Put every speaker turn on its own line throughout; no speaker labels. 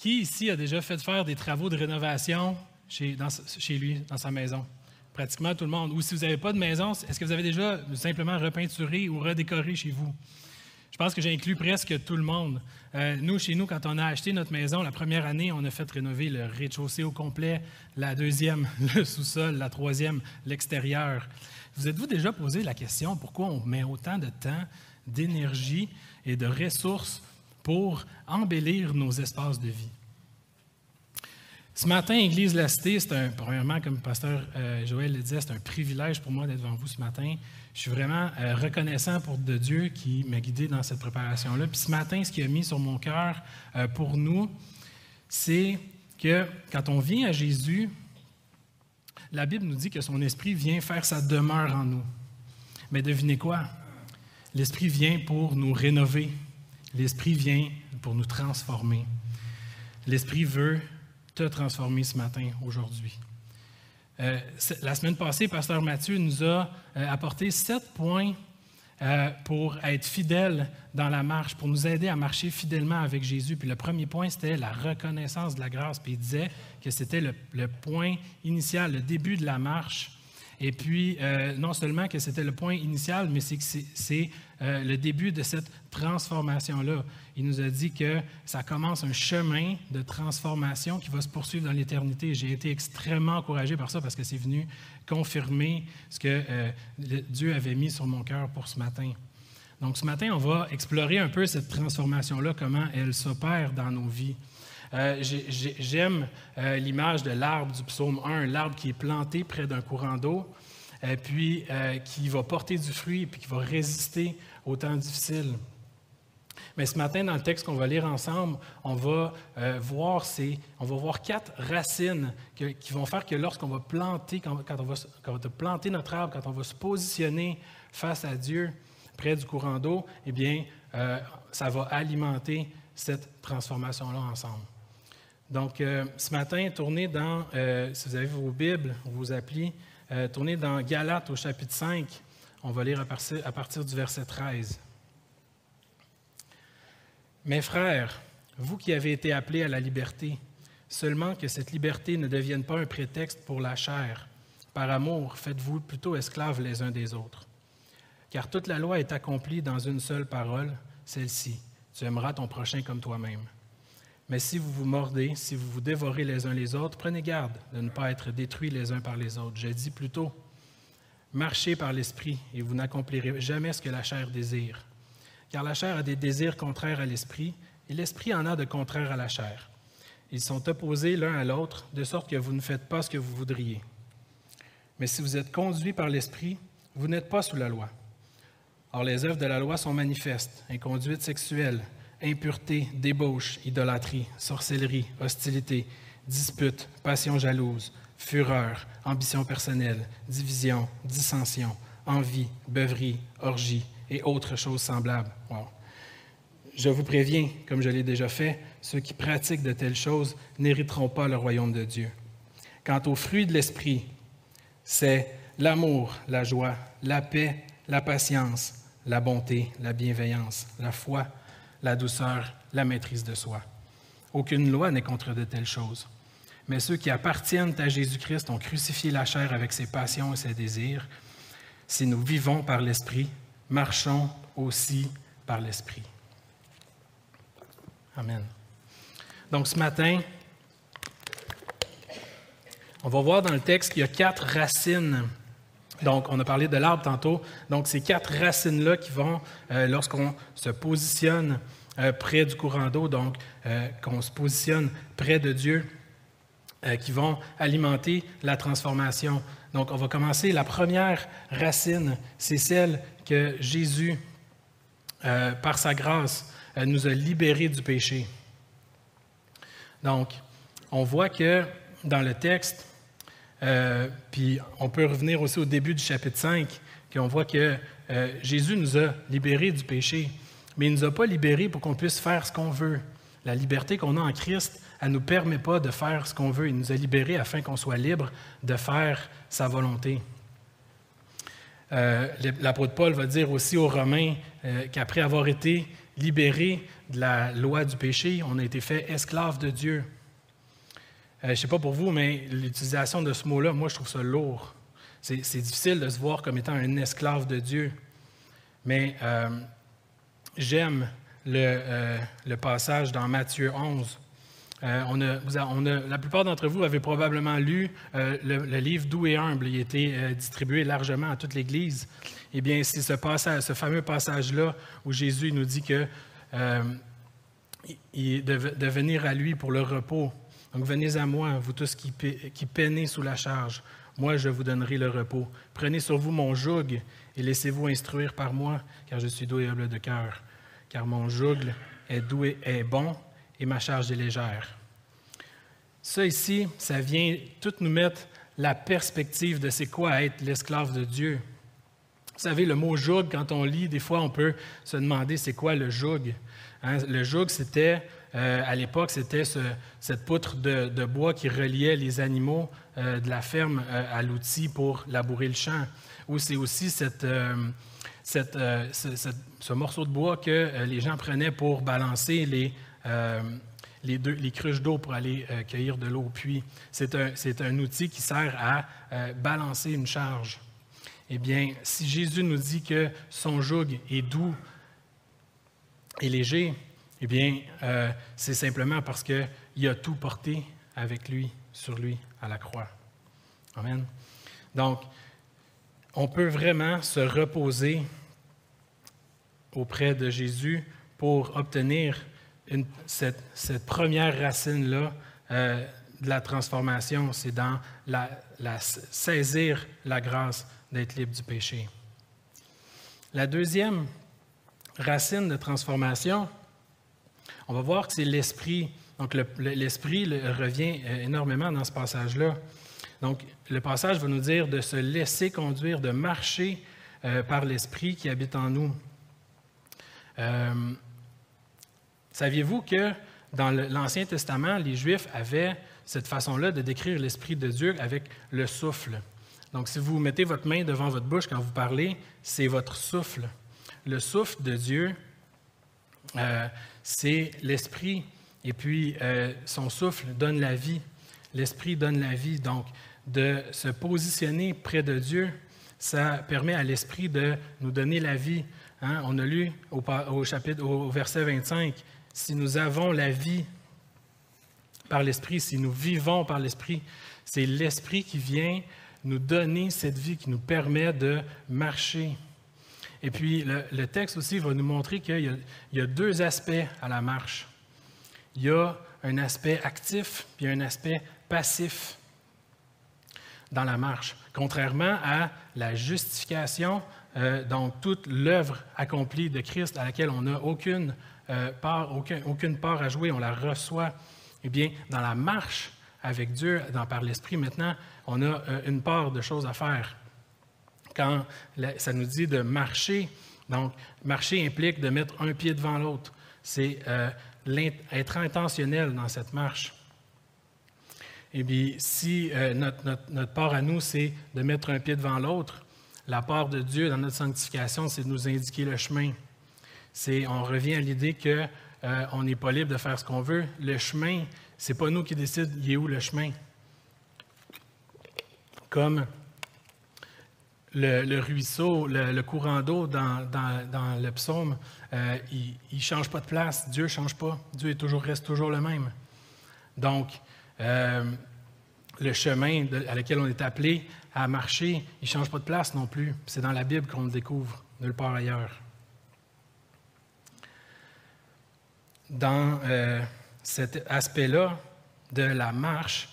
Qui ici a déjà fait faire des travaux de rénovation chez, lui, dans sa maison? Pratiquement tout le monde. Ou si vous n'avez pas de maison, est-ce que vous avez déjà simplement repeinturé ou redécoré chez vous? Je pense que j'inclus presque tout le monde. Euh, nous, chez nous, quand on a acheté notre maison, la première année, on a fait rénover le rez-de-chaussée au complet, la deuxième, le sous-sol, la troisième, l'extérieur. Vous êtes-vous déjà posé la question pourquoi on met autant de temps, d'énergie et de ressources pour embellir nos espaces de vie? Ce matin, Église La Cité, c'est un, premièrement, comme le pasteur euh, Joël le disait, c'est un privilège pour moi d'être devant vous ce matin. Je suis vraiment euh, reconnaissant pour de Dieu qui m'a guidé dans cette préparation-là. Puis ce matin, ce qu'il a mis sur mon cœur euh, pour nous, c'est que quand on vient à Jésus, la Bible nous dit que son esprit vient faire sa demeure en nous. Mais devinez quoi? L'esprit vient pour nous rénover. L'esprit vient pour nous transformer. L'esprit veut te transformer ce matin, aujourd'hui. Euh, la semaine passée, Pasteur Mathieu nous a euh, apporté sept points euh, pour être fidèle dans la marche, pour nous aider à marcher fidèlement avec Jésus. Puis le premier point, c'était la reconnaissance de la grâce. Puis il disait que c'était le, le, point initial, le début de la marche. Et puis, non seulement que c'était le point initial, mais c'est que c'est euh, le début de cette transformation-là. Il nous a dit que ça commence un chemin de transformation qui va se poursuivre dans l'éternité. J'ai été extrêmement encouragé par ça parce que c'est venu confirmer ce que euh, Dieu avait mis sur mon cœur pour ce matin. Donc ce matin, on va explorer un peu cette transformation-là, comment elle s'opère dans nos vies. Euh, j'aime l'image de l'arbre du psaume 1, l'arbre qui est planté près d'un courant d'eau, puis qui va porter du fruit, puis qui va résister au temps difficile. Mais ce matin, dans le texte qu'on va lire ensemble, on va, euh, voir, ces, on va voir quatre racines qui vont faire que lorsqu'on va planter, quand, on va, planter notre arbre, quand on va se positionner face à Dieu près du courant d'eau, eh bien, euh, ça va alimenter cette transformation-là ensemble. Donc, euh, ce matin, tournez dans, si vous avez vos Bibles vos applis, tournez dans Galates au chapitre 5. On va lire à partir, du verset 13. Mes frères, vous qui avez été appelés à la liberté, seulement que cette liberté ne devienne pas un prétexte pour la chair. Par amour, faites-vous plutôt esclaves les uns des autres. Car toute la loi est accomplie dans une seule parole, celle-ci. Tu aimeras ton prochain comme toi-même. Mais si vous vous mordez, si vous vous dévorez les uns les autres, prenez garde de ne pas être détruits les uns par les autres. Je dis plutôt, Marchez par l'Esprit et vous n'accomplirez jamais ce que la chair désire. Car la chair a des désirs contraires à l'Esprit et l'Esprit en a de contraires à la chair. Ils sont opposés l'un à l'autre, de sorte que vous ne faites pas ce que vous voudriez. Mais si vous êtes conduits par l'Esprit, vous n'êtes pas sous la loi. Or, les œuvres de la loi sont manifestes inconduite sexuelle, impureté, débauche, idolâtrie, sorcellerie, hostilité, dispute, passion jalouse fureur, ambition personnelle, division, dissension, envie, beuverie, orgie et autres choses semblables. Je vous préviens, comme je l'ai déjà fait, ceux qui pratiquent de telles choses n'hériteront pas le royaume de Dieu. Quant aux fruits de l'esprit, c'est l'amour, la joie, la paix, la patience, la bonté, la bienveillance, la foi, la douceur, la maîtrise de soi. Aucune loi n'est contre de telles choses. Mais ceux qui appartiennent à Jésus-Christ ont crucifié la chair avec ses passions et ses désirs. Si nous vivons par l'Esprit, marchons aussi par l'Esprit. Amen. Donc ce matin, on va voir dans le texte qu'il y a quatre racines. Donc, on a parlé de l'arbre tantôt. Donc, ces quatre racines-là qui vont, euh, lorsqu'on se positionne euh, près du courant d'eau, donc euh, qu'on se positionne près de Dieu, euh, qui vont alimenter la transformation. Donc, on va commencer. La première racine, c'est celle que Jésus, euh, par sa grâce, euh, nous a libérés du péché. Donc, on voit que dans le texte, puis on peut revenir aussi au début du chapitre 5, qu'on voit que Jésus nous a libérés du péché, mais il ne nous a pas libérés pour qu'on puisse faire ce qu'on veut. La liberté qu'on a en Christ, elle ne nous permet pas de faire ce qu'on veut. Il nous a libérés afin qu'on soit libre de faire sa volonté. Euh, L'apôtre Paul va dire aussi aux Romains euh, qu'après avoir été libérés de la loi du péché, on a été fait esclaves de Dieu. Euh, je ne sais pas pour vous, mais l'utilisation de ce mot-là, moi, je trouve ça lourd. C'est difficile de se voir comme étant un esclave de Dieu. Mais j'aime le, le, passage dans Matthieu 11 euh, on a, la plupart d'entre vous avez probablement lu euh, le, livre Doux et humble. Il a été euh, distribué largement à toute l'Église. Eh bien, c'est ce, fameux passage-là où Jésus nous dit que de, venir à lui pour le repos. Donc, venez à moi, vous tous qui, qui peinez sous la charge. Moi, je vous donnerai le repos. Prenez sur vous mon joug et laissez-vous instruire par moi, car je suis doux et humble de cœur. Car mon joug est doux et est bon et ma charge est légère. Ça ici, ça vient tout nous mettre la perspective de c'est quoi être l'esclave de Dieu. Vous savez, le mot joug, quand on lit, des fois, on peut se demander c'est quoi le joug. Hein? Le joug, c'était, euh, à l'époque, c'était cette poutre de, bois qui reliait les animaux euh, de la ferme euh, à l'outil pour labourer le champ. Ou c'est aussi cette, ce, morceau de bois que les gens prenaient pour balancer les, euh, les, deux, les cruches d'eau pour aller euh, cueillir de l'eau au puits. C'est un, un, outil qui sert à euh, balancer une charge. Eh bien, si Jésus nous dit que son joug est doux et léger, eh bien, c'est simplement parce qu'il a tout porté avec lui, sur lui, à la croix. Amen. Donc, on peut vraiment se reposer auprès de Jésus pour obtenir cette, première racine-là euh, de la transformation, c'est dans la, saisir la grâce d'être libre du péché. La deuxième racine de transformation, on va voir que c'est l'esprit. Donc l'esprit revient euh, énormément dans ce passage-là. Donc le passage va nous dire de se laisser conduire, de marcher euh, par l'esprit qui habite en nous. Saviez-vous que dans l'Ancien Testament, les Juifs avaient cette façon-là de décrire l'Esprit de Dieu avec le souffle? Donc, si vous mettez votre main devant votre bouche quand vous parlez, c'est votre souffle. Le souffle de Dieu, euh, c'est l'Esprit, et puis euh, son souffle donne la vie. L'Esprit donne la vie. Donc, de se positionner près de Dieu, ça permet à l'Esprit de nous donner la vie. Hein? On a lu au, au, chapitre, au verset 25, si nous avons la vie par l'Esprit, si nous vivons par l'Esprit, c'est l'Esprit qui vient nous donner cette vie, qui nous permet de marcher. Et puis, le, texte aussi va nous montrer qu'il y, a deux aspects à la marche. Il y a un aspect actif, puis un aspect passif dans la marche. Contrairement à la justification, euh, donc toute l'œuvre accomplie de Christ à laquelle on n'a aucune euh, aucune part à jouer, on la reçoit. Eh bien, dans la marche avec Dieu, dans, par l'Esprit, maintenant, on a euh, une part de choses à faire. Quand ça nous dit de marcher, donc marcher implique de mettre un pied devant l'autre. C'est euh, être intentionnel dans cette marche. Eh bien, si notre, notre, part à nous, c'est de mettre un pied devant l'autre, la part de Dieu dans notre sanctification, c'est de nous indiquer le chemin on revient à l'idée qu'on euh, n'est pas libre de faire ce qu'on veut. Le chemin, c'est pas nous qui décidons il est où le chemin. Comme le, ruisseau, le, courant d'eau dans, le psaume, euh, il ne change pas de place. Dieu ne change pas. Dieu est toujours, reste toujours le même. Donc, euh, le chemin à lequel on est appelé à marcher, il ne change pas de place non plus. C'est dans la Bible qu'on le découvre, nulle part ailleurs. Dans euh, cet aspect-là de la marche,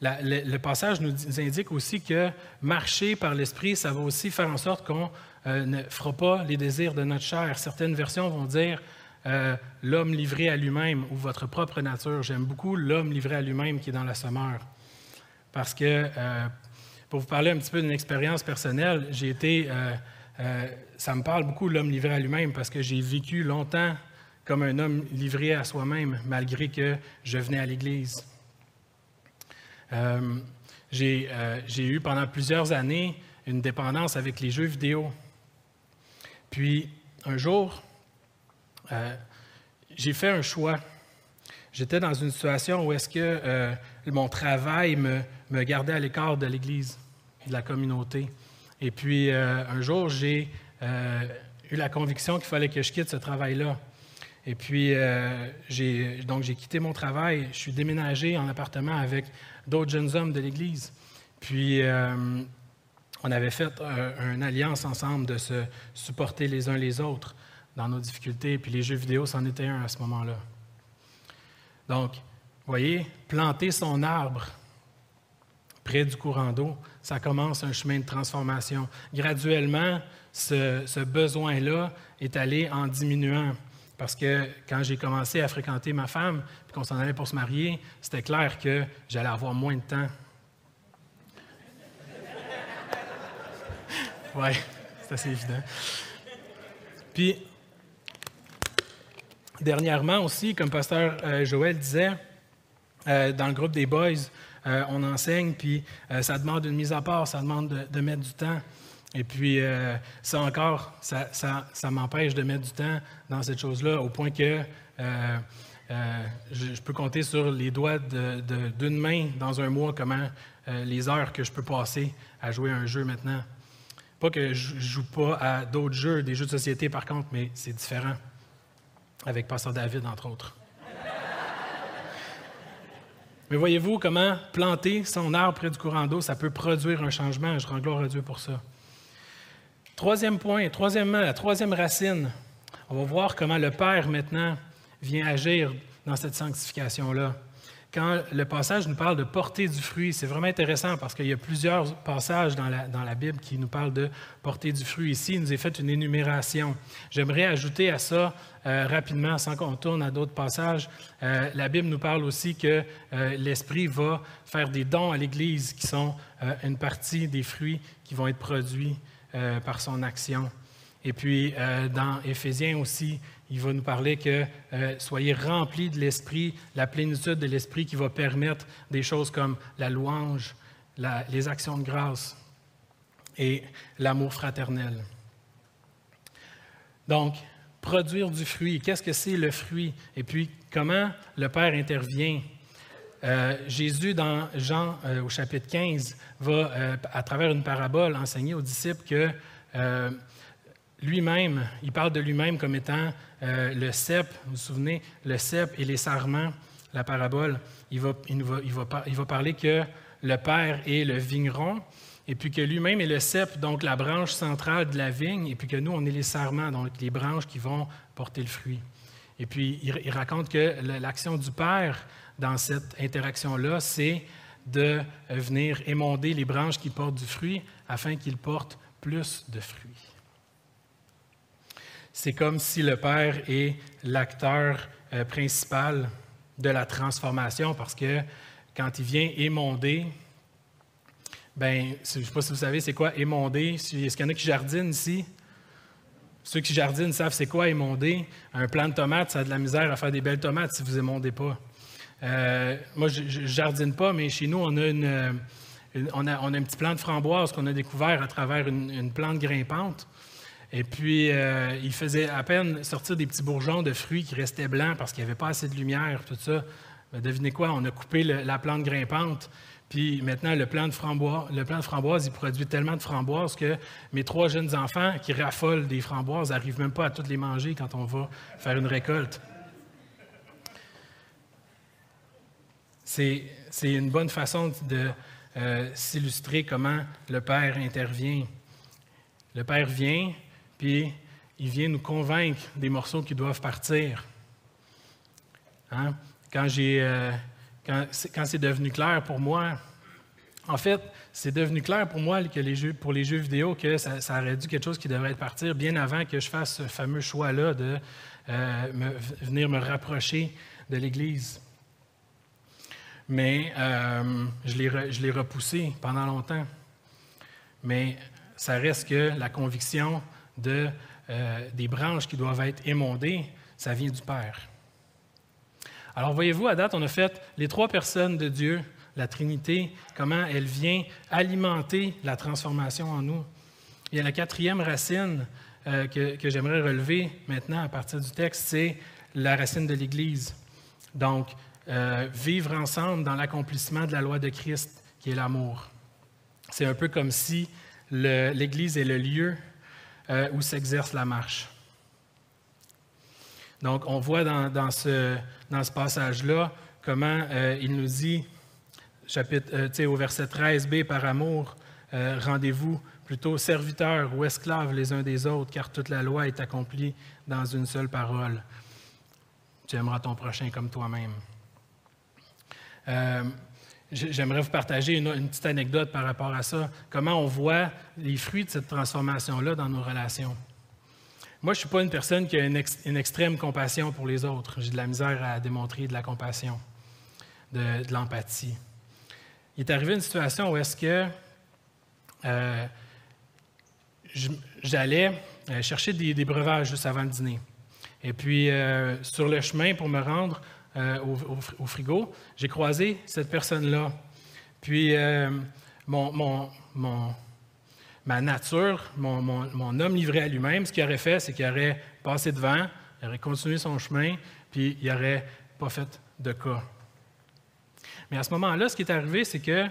le, passage nous, indique aussi que marcher par l'esprit, ça va aussi faire en sorte qu'on euh, ne fera pas les désirs de notre chair. Certaines versions vont dire euh, l'homme livré à lui-même ou votre propre nature. J'aime beaucoup l'homme livré à lui-même qui est dans la sommeur. Parce que, pour vous parler un petit peu d'une expérience personnelle, j'ai été, ça me parle beaucoup l'homme livré à lui-même parce que j'ai vécu longtemps comme un homme livré à soi-même, malgré que je venais à l'Église. Euh, euh, j'ai eu pendant plusieurs années une dépendance avec les jeux vidéo. Puis, un jour, euh, j'ai fait un choix. J'étais dans une situation où est-ce que mon travail me, me gardait à l'écart de l'Église, de la communauté. Et puis, un jour, j'ai eu la conviction qu'il fallait que je quitte ce travail-là. Et puis, j'ai, donc, j'ai quitté mon travail. Je suis déménagé en appartement avec d'autres jeunes hommes de l'Église. Puis, on avait fait une alliance ensemble de se supporter les uns les autres dans nos difficultés. Puis, les jeux vidéo, c'en était un à ce moment-là. Donc, voyez, planter son arbre près du courant d'eau, ça commence un chemin de transformation. Graduellement, ce, besoin-là est allé en diminuant. Parce que quand j'ai commencé à fréquenter ma femme, puis qu'on s'en allait pour se marier, c'était clair que j'allais avoir moins de temps. Oui, c'est assez évident. Puis, Dernièrement aussi, comme pasteur euh, Joël disait, euh, dans le groupe des boys, euh, on enseigne, puis ça demande une mise à part, ça demande de, mettre du temps. Et puis, ça encore, ça, m'empêche de mettre du temps dans cette chose-là, au point que je, peux compter sur les doigts d'une main dans un mois comment les heures que je peux passer à jouer à un jeu maintenant. Pas que je ne joue pas à d'autres jeux, des jeux de société par contre, mais c'est différent avec Pasteur David, entre autres. Mais voyez-vous comment planter son arbre près du courant d'eau, ça peut produire un changement. Je rends gloire à Dieu pour ça. Troisième point, troisièmement, la troisième racine. On va voir comment le Père maintenant vient agir dans cette sanctification-là quand le passage nous parle de porter du fruit, c'est vraiment intéressant parce qu'il y a plusieurs passages dans la, dans la, Bible qui nous parlent de porter du fruit. Ici, il nous est fait une énumération. J'aimerais ajouter à ça euh, rapidement, sans qu'on tourne à d'autres passages, euh, la Bible nous parle aussi que euh, l'Esprit va faire des dons à l'Église qui sont une partie des fruits qui vont être produits par son action. Et puis, dans Éphésiens aussi, il va nous parler que euh, soyez remplis de l'Esprit, la plénitude de l'Esprit qui va permettre des choses comme la louange, les actions de grâce et l'amour fraternel. Donc, produire du fruit, qu'est-ce que c'est le fruit? Et puis, comment le Père intervient? Euh, Jésus, dans Jean euh, au chapitre 15, va, à travers une parabole, enseigner aux disciples que lui-même, il parle de lui-même comme étant euh, le cep, vous vous souvenez, le cep et les sarments, la parabole, il va, il, va, il, va, parler que le Père est le vigneron, et puis que lui-même est le cep, donc la branche centrale de la vigne, et puis que nous, on est les sarments, donc les branches qui vont porter le fruit. Et puis, il raconte que l'action du Père dans cette interaction-là, c'est de venir émonder les branches qui portent du fruit afin qu'ils portent plus de fruits c'est comme si le Père est l'acteur euh, principal de la transformation parce que quand il vient émonder, ben, je ne sais pas si vous savez c'est quoi émonder. Est-ce qu'il y en a qui jardinent ici? Ceux qui jardinent savent c'est quoi émonder. Un plant de tomates, ça a de la misère à faire des belles tomates si vous émondez pas. Euh, moi, je ne jardine pas, mais chez nous, on a, une, a, on un petit plant de framboise qu'on a découvert à travers une, une plante grimpante. Et puis, euh, il faisait à peine sortir des petits bourgeons de fruits qui restaient blancs parce qu'il n'y avait pas assez de lumière, tout ça. Mais devinez quoi, on a coupé la plante grimpante. Puis maintenant, le plant, de framboise, le plant de framboise, il produit tellement de framboises que mes trois jeunes enfants qui raffolent des framboises n'arrivent même pas à toutes les manger quand on va faire une récolte. C'est une bonne façon de euh, s'illustrer comment le Père intervient. Le Père vient, puis il vient nous convaincre des morceaux qui doivent partir. Hein? Euh, quand, c'est, devenu clair pour moi, en fait, c'est devenu clair pour moi pour les jeux vidéo que ça, aurait dû quelque chose qui devrait partir bien avant que je fasse ce fameux choix-là de euh, venir me rapprocher de l'Église. Mais euh, je, l'ai, repoussé pendant longtemps. Mais ça reste que la conviction de, euh, des branches qui doivent être émondées, ça vient du Père. Alors voyez-vous, à date, on a fait les trois personnes de Dieu, la Trinité, comment elle vient alimenter la transformation en nous. Il y a la quatrième racine euh, que, que j'aimerais relever maintenant à partir du texte, c'est la racine de l'Église. Donc, euh, vivre ensemble dans l'accomplissement de la loi de Christ, qui est l'amour. C'est un peu comme si l'Église est le lieu euh, où s'exerce la marche. Donc, on voit dans, ce, passage-là comment euh, il nous dit, au verset 13b, par amour, rendez-vous plutôt serviteurs ou esclaves les uns des autres, car toute la loi est accomplie dans une seule parole. Tu aimeras ton prochain comme toi-même. Euh, j'aimerais vous partager une, petite anecdote par rapport à ça. Comment on voit les fruits de cette transformation-là dans nos relations? Moi, je ne suis pas une personne qui a une, extrême compassion pour les autres. J'ai de la misère à démontrer de la compassion, de, l'empathie. Il est arrivé une situation où est-ce que euh, j'allais euh, chercher des, breuvages juste avant le dîner. Et puis, sur le chemin pour me rendre euh, au, frigo, j'ai croisé cette personne-là. Puis, mon, ma nature, mon, homme livré à lui-même, ce qu'il aurait fait, c'est qu'il aurait passé devant, il aurait continué son chemin, puis il n'aurait pas fait de cas. Mais à ce moment-là, ce qui est arrivé, c'est que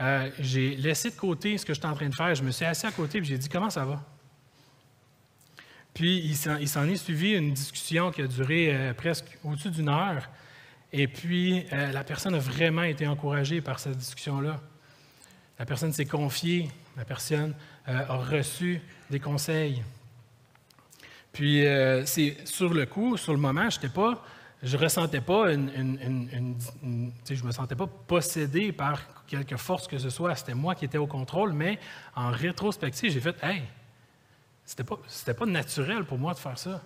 euh, j'ai laissé de côté ce que j'étais en train de faire. Je me suis assis à côté et j'ai dit Comment ça va Puis il s'en est suivi une discussion qui a duré euh, presque au-dessus d'une heure. Et puis euh, la personne a vraiment été encouragée par cette discussion-là. La personne s'est confiée, la personne a reçu des conseils. Puis c'est sur le coup, sur le moment, je n'étais pas je ressentais pas une, je me sentais pas possédé par quelque force que ce soit. C'était moi qui étais au contrôle, mais en rétrospective, j'ai fait Hey, c'était pas, pas naturel pour moi de faire ça.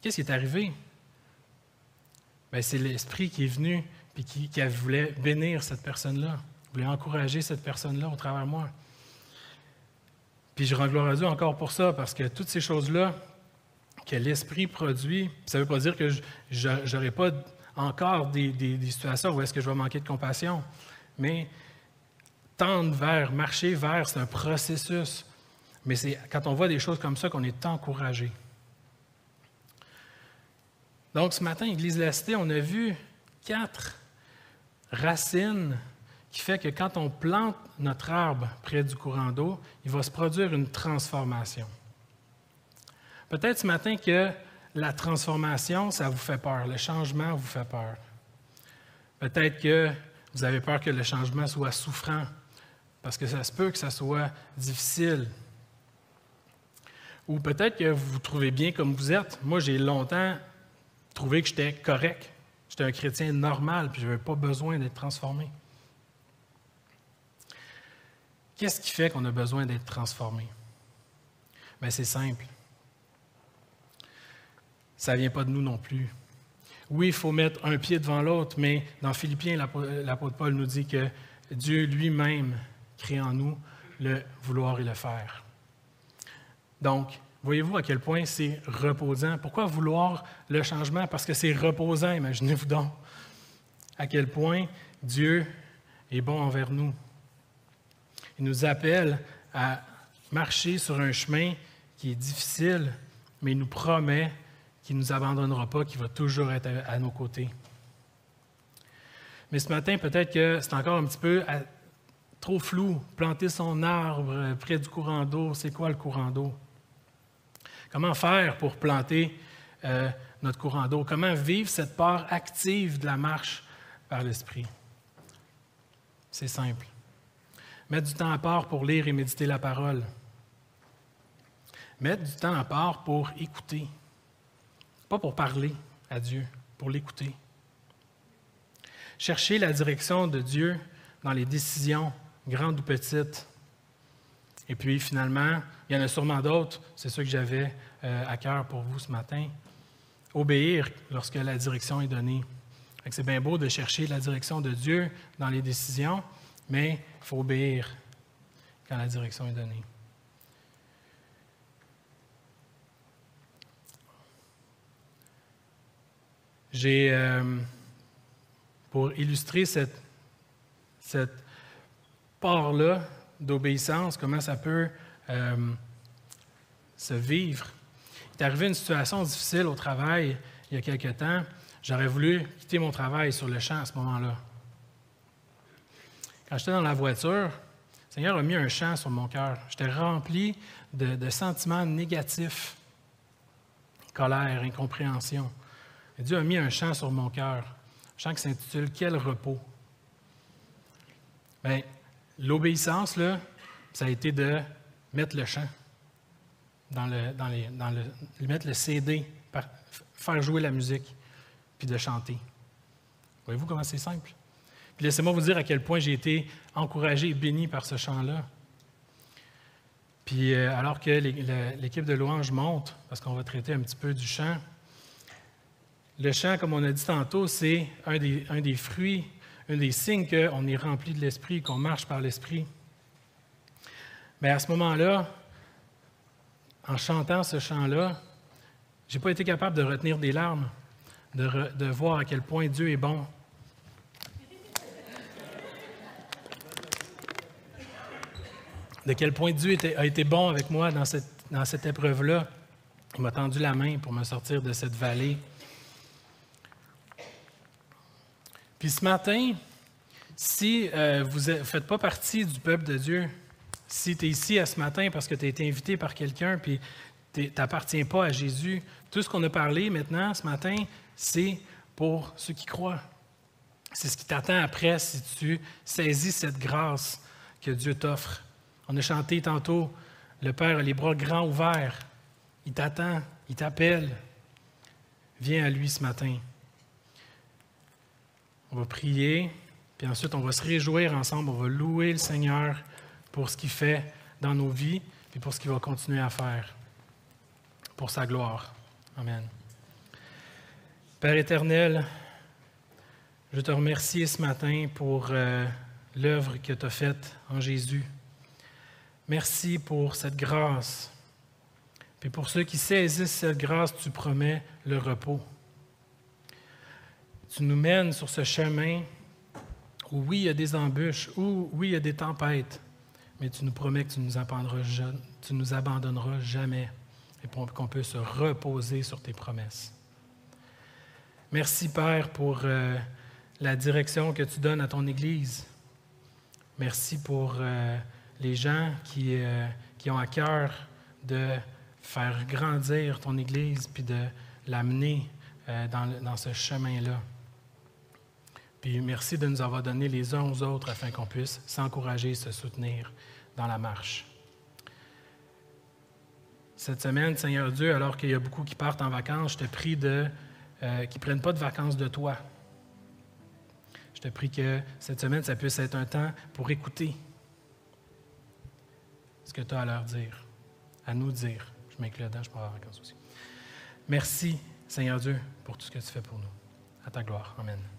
Qu'est-ce qui est arrivé? Ben, c'est l'Esprit qui est venu et qui, voulait bénir cette personne-là, voulait encourager cette personne-là au travers de moi. Puis je rends gloire à Dieu encore pour ça, parce que toutes ces choses-là que l'Esprit produit, ça ne veut pas dire que je n'aurai pas encore des, situations où est-ce que je vais manquer de compassion. Mais tendre vers, marcher vers, c'est un processus. Mais c'est quand on voit des choses comme ça qu'on est encouragé. Donc ce matin, Église de la Cité, on a vu quatre racines qui fait que quand on plante notre arbre près du courant d'eau, il va se produire une transformation. Peut-être ce matin que la transformation, ça vous fait peur, le changement vous fait peur. Peut-être que vous avez peur que le changement soit souffrant, parce que ça se peut que ça soit difficile. Ou peut-être que vous vous trouvez bien comme vous êtes. Moi, j'ai longtemps trouvé que j'étais correct. J'étais un chrétien normal, puis je n'avais pas besoin d'être transformé. Qu'est-ce qui fait qu'on a besoin d'être transformé? Bien, c'est simple ça ne vient pas de nous non plus. Oui, il faut mettre un pied devant l'autre, mais dans Philippiens, l'apôtre Paul nous dit que Dieu lui-même crée en nous le vouloir et le faire. Donc, voyez-vous à quel point c'est reposant? Pourquoi vouloir le changement? Parce que c'est reposant, imaginez-vous donc. À quel point Dieu est bon envers nous. Il nous appelle à marcher sur un chemin qui est difficile, mais il nous promet qui ne nous abandonnera pas, qui va toujours être à, nos côtés. Mais ce matin, peut-être que c'est encore un petit peu trop flou. Planter son arbre près du courant d'eau, c'est quoi le courant d'eau? Comment faire pour planter euh, notre courant d'eau? Comment vivre cette part active de la marche par l'Esprit? C'est simple. Mettre du temps à part pour lire et méditer la parole. Mettre du temps à part pour écouter. Pas pour parler à Dieu, pour l'écouter. Chercher la direction de Dieu dans les décisions, grandes ou petites. Et puis finalement, il y en a sûrement d'autres, c'est ça que j'avais euh, à cœur pour vous ce matin. Obéir lorsque la direction est donnée. C'est bien beau de chercher la direction de Dieu dans les décisions, mais il faut obéir quand la direction est donnée. J'ai, euh, pour illustrer cette, cette part-là d'obéissance, comment ça peut euh, se vivre, est arrivé une situation difficile au travail il y a quelque temps. J'aurais voulu quitter mon travail sur le champ à ce moment-là. Quand j'étais dans la voiture, le Seigneur a mis un chant sur mon cœur. J'étais rempli de, sentiments négatifs, colère, incompréhension. Dieu a mis un chant sur mon cœur, un chant qui s'intitule Quel repos. Bien, l'obéissance, là, ça a été de mettre le chant dans le, dans mettre le CD, faire jouer la musique, puis de chanter. Voyez-vous comment c'est simple? Puis laissez-moi vous dire à quel point j'ai été encouragé et béni par ce chant-là. Puis euh, alors que l'équipe de louange monte, parce qu'on va traiter un petit peu du chant, le chant, comme on a dit tantôt, c'est un des, un des fruits, un des signes qu'on est rempli de l'Esprit, qu'on marche par l'Esprit. Mais à ce moment-là, en chantant ce chant-là, je n'ai pas été capable de retenir des larmes, de, voir à quel point Dieu est bon. De quel point Dieu a été bon avec moi dans cette, dans cette épreuve-là. Il m'a tendu la main pour me sortir de cette vallée. Puis ce matin, si euh, vous ne faites pas partie du peuple de Dieu, si tu es ici à ce matin parce que tu as été invité par quelqu'un, puis tu n'appartiens pas à Jésus, tout ce qu'on a parlé maintenant ce matin, c'est pour ceux qui croient. C'est ce qui t'attend après si tu saisis cette grâce que Dieu t'offre. On a chanté tantôt, le Père a les bras grands ouverts. Il t'attend, il t'appelle. Viens à lui ce matin. On va prier, puis ensuite on va se réjouir ensemble, on va louer le Seigneur pour ce qu'il fait dans nos vies, et pour ce qu'il va continuer à faire, pour sa gloire. Amen. Père éternel, je te remercie ce matin pour euh, l'œuvre que tu as faite en Jésus. Merci pour cette grâce. Puis pour ceux qui saisissent cette grâce, tu promets le repos. Tu nous mènes sur ce chemin où oui, il y a des embûches, où oui, il y a des tempêtes, mais tu nous promets que tu nous abandonneras, nous abandonneras jamais et qu'on peut se reposer sur tes promesses. Merci, Père, pour euh, la direction que tu donnes à ton Église. Merci pour euh, les gens qui, euh, qui ont à cœur de faire grandir ton Église puis de l'amener dans, dans ce chemin-là. Puis merci de nous avoir donné les uns aux autres afin qu'on puisse s'encourager et se soutenir dans la marche. Cette semaine, Seigneur Dieu, alors qu'il y a beaucoup qui partent en vacances, je te prie de, euh, qu'ils ne prennent pas de vacances de toi. Je te prie que cette semaine, ça puisse être un temps pour écouter ce que tu as à leur dire, à nous dire. Je m'inclus là-dedans, je pars en vacances aussi. Merci, Seigneur Dieu, pour tout ce que tu fais pour nous. À ta gloire. Amen.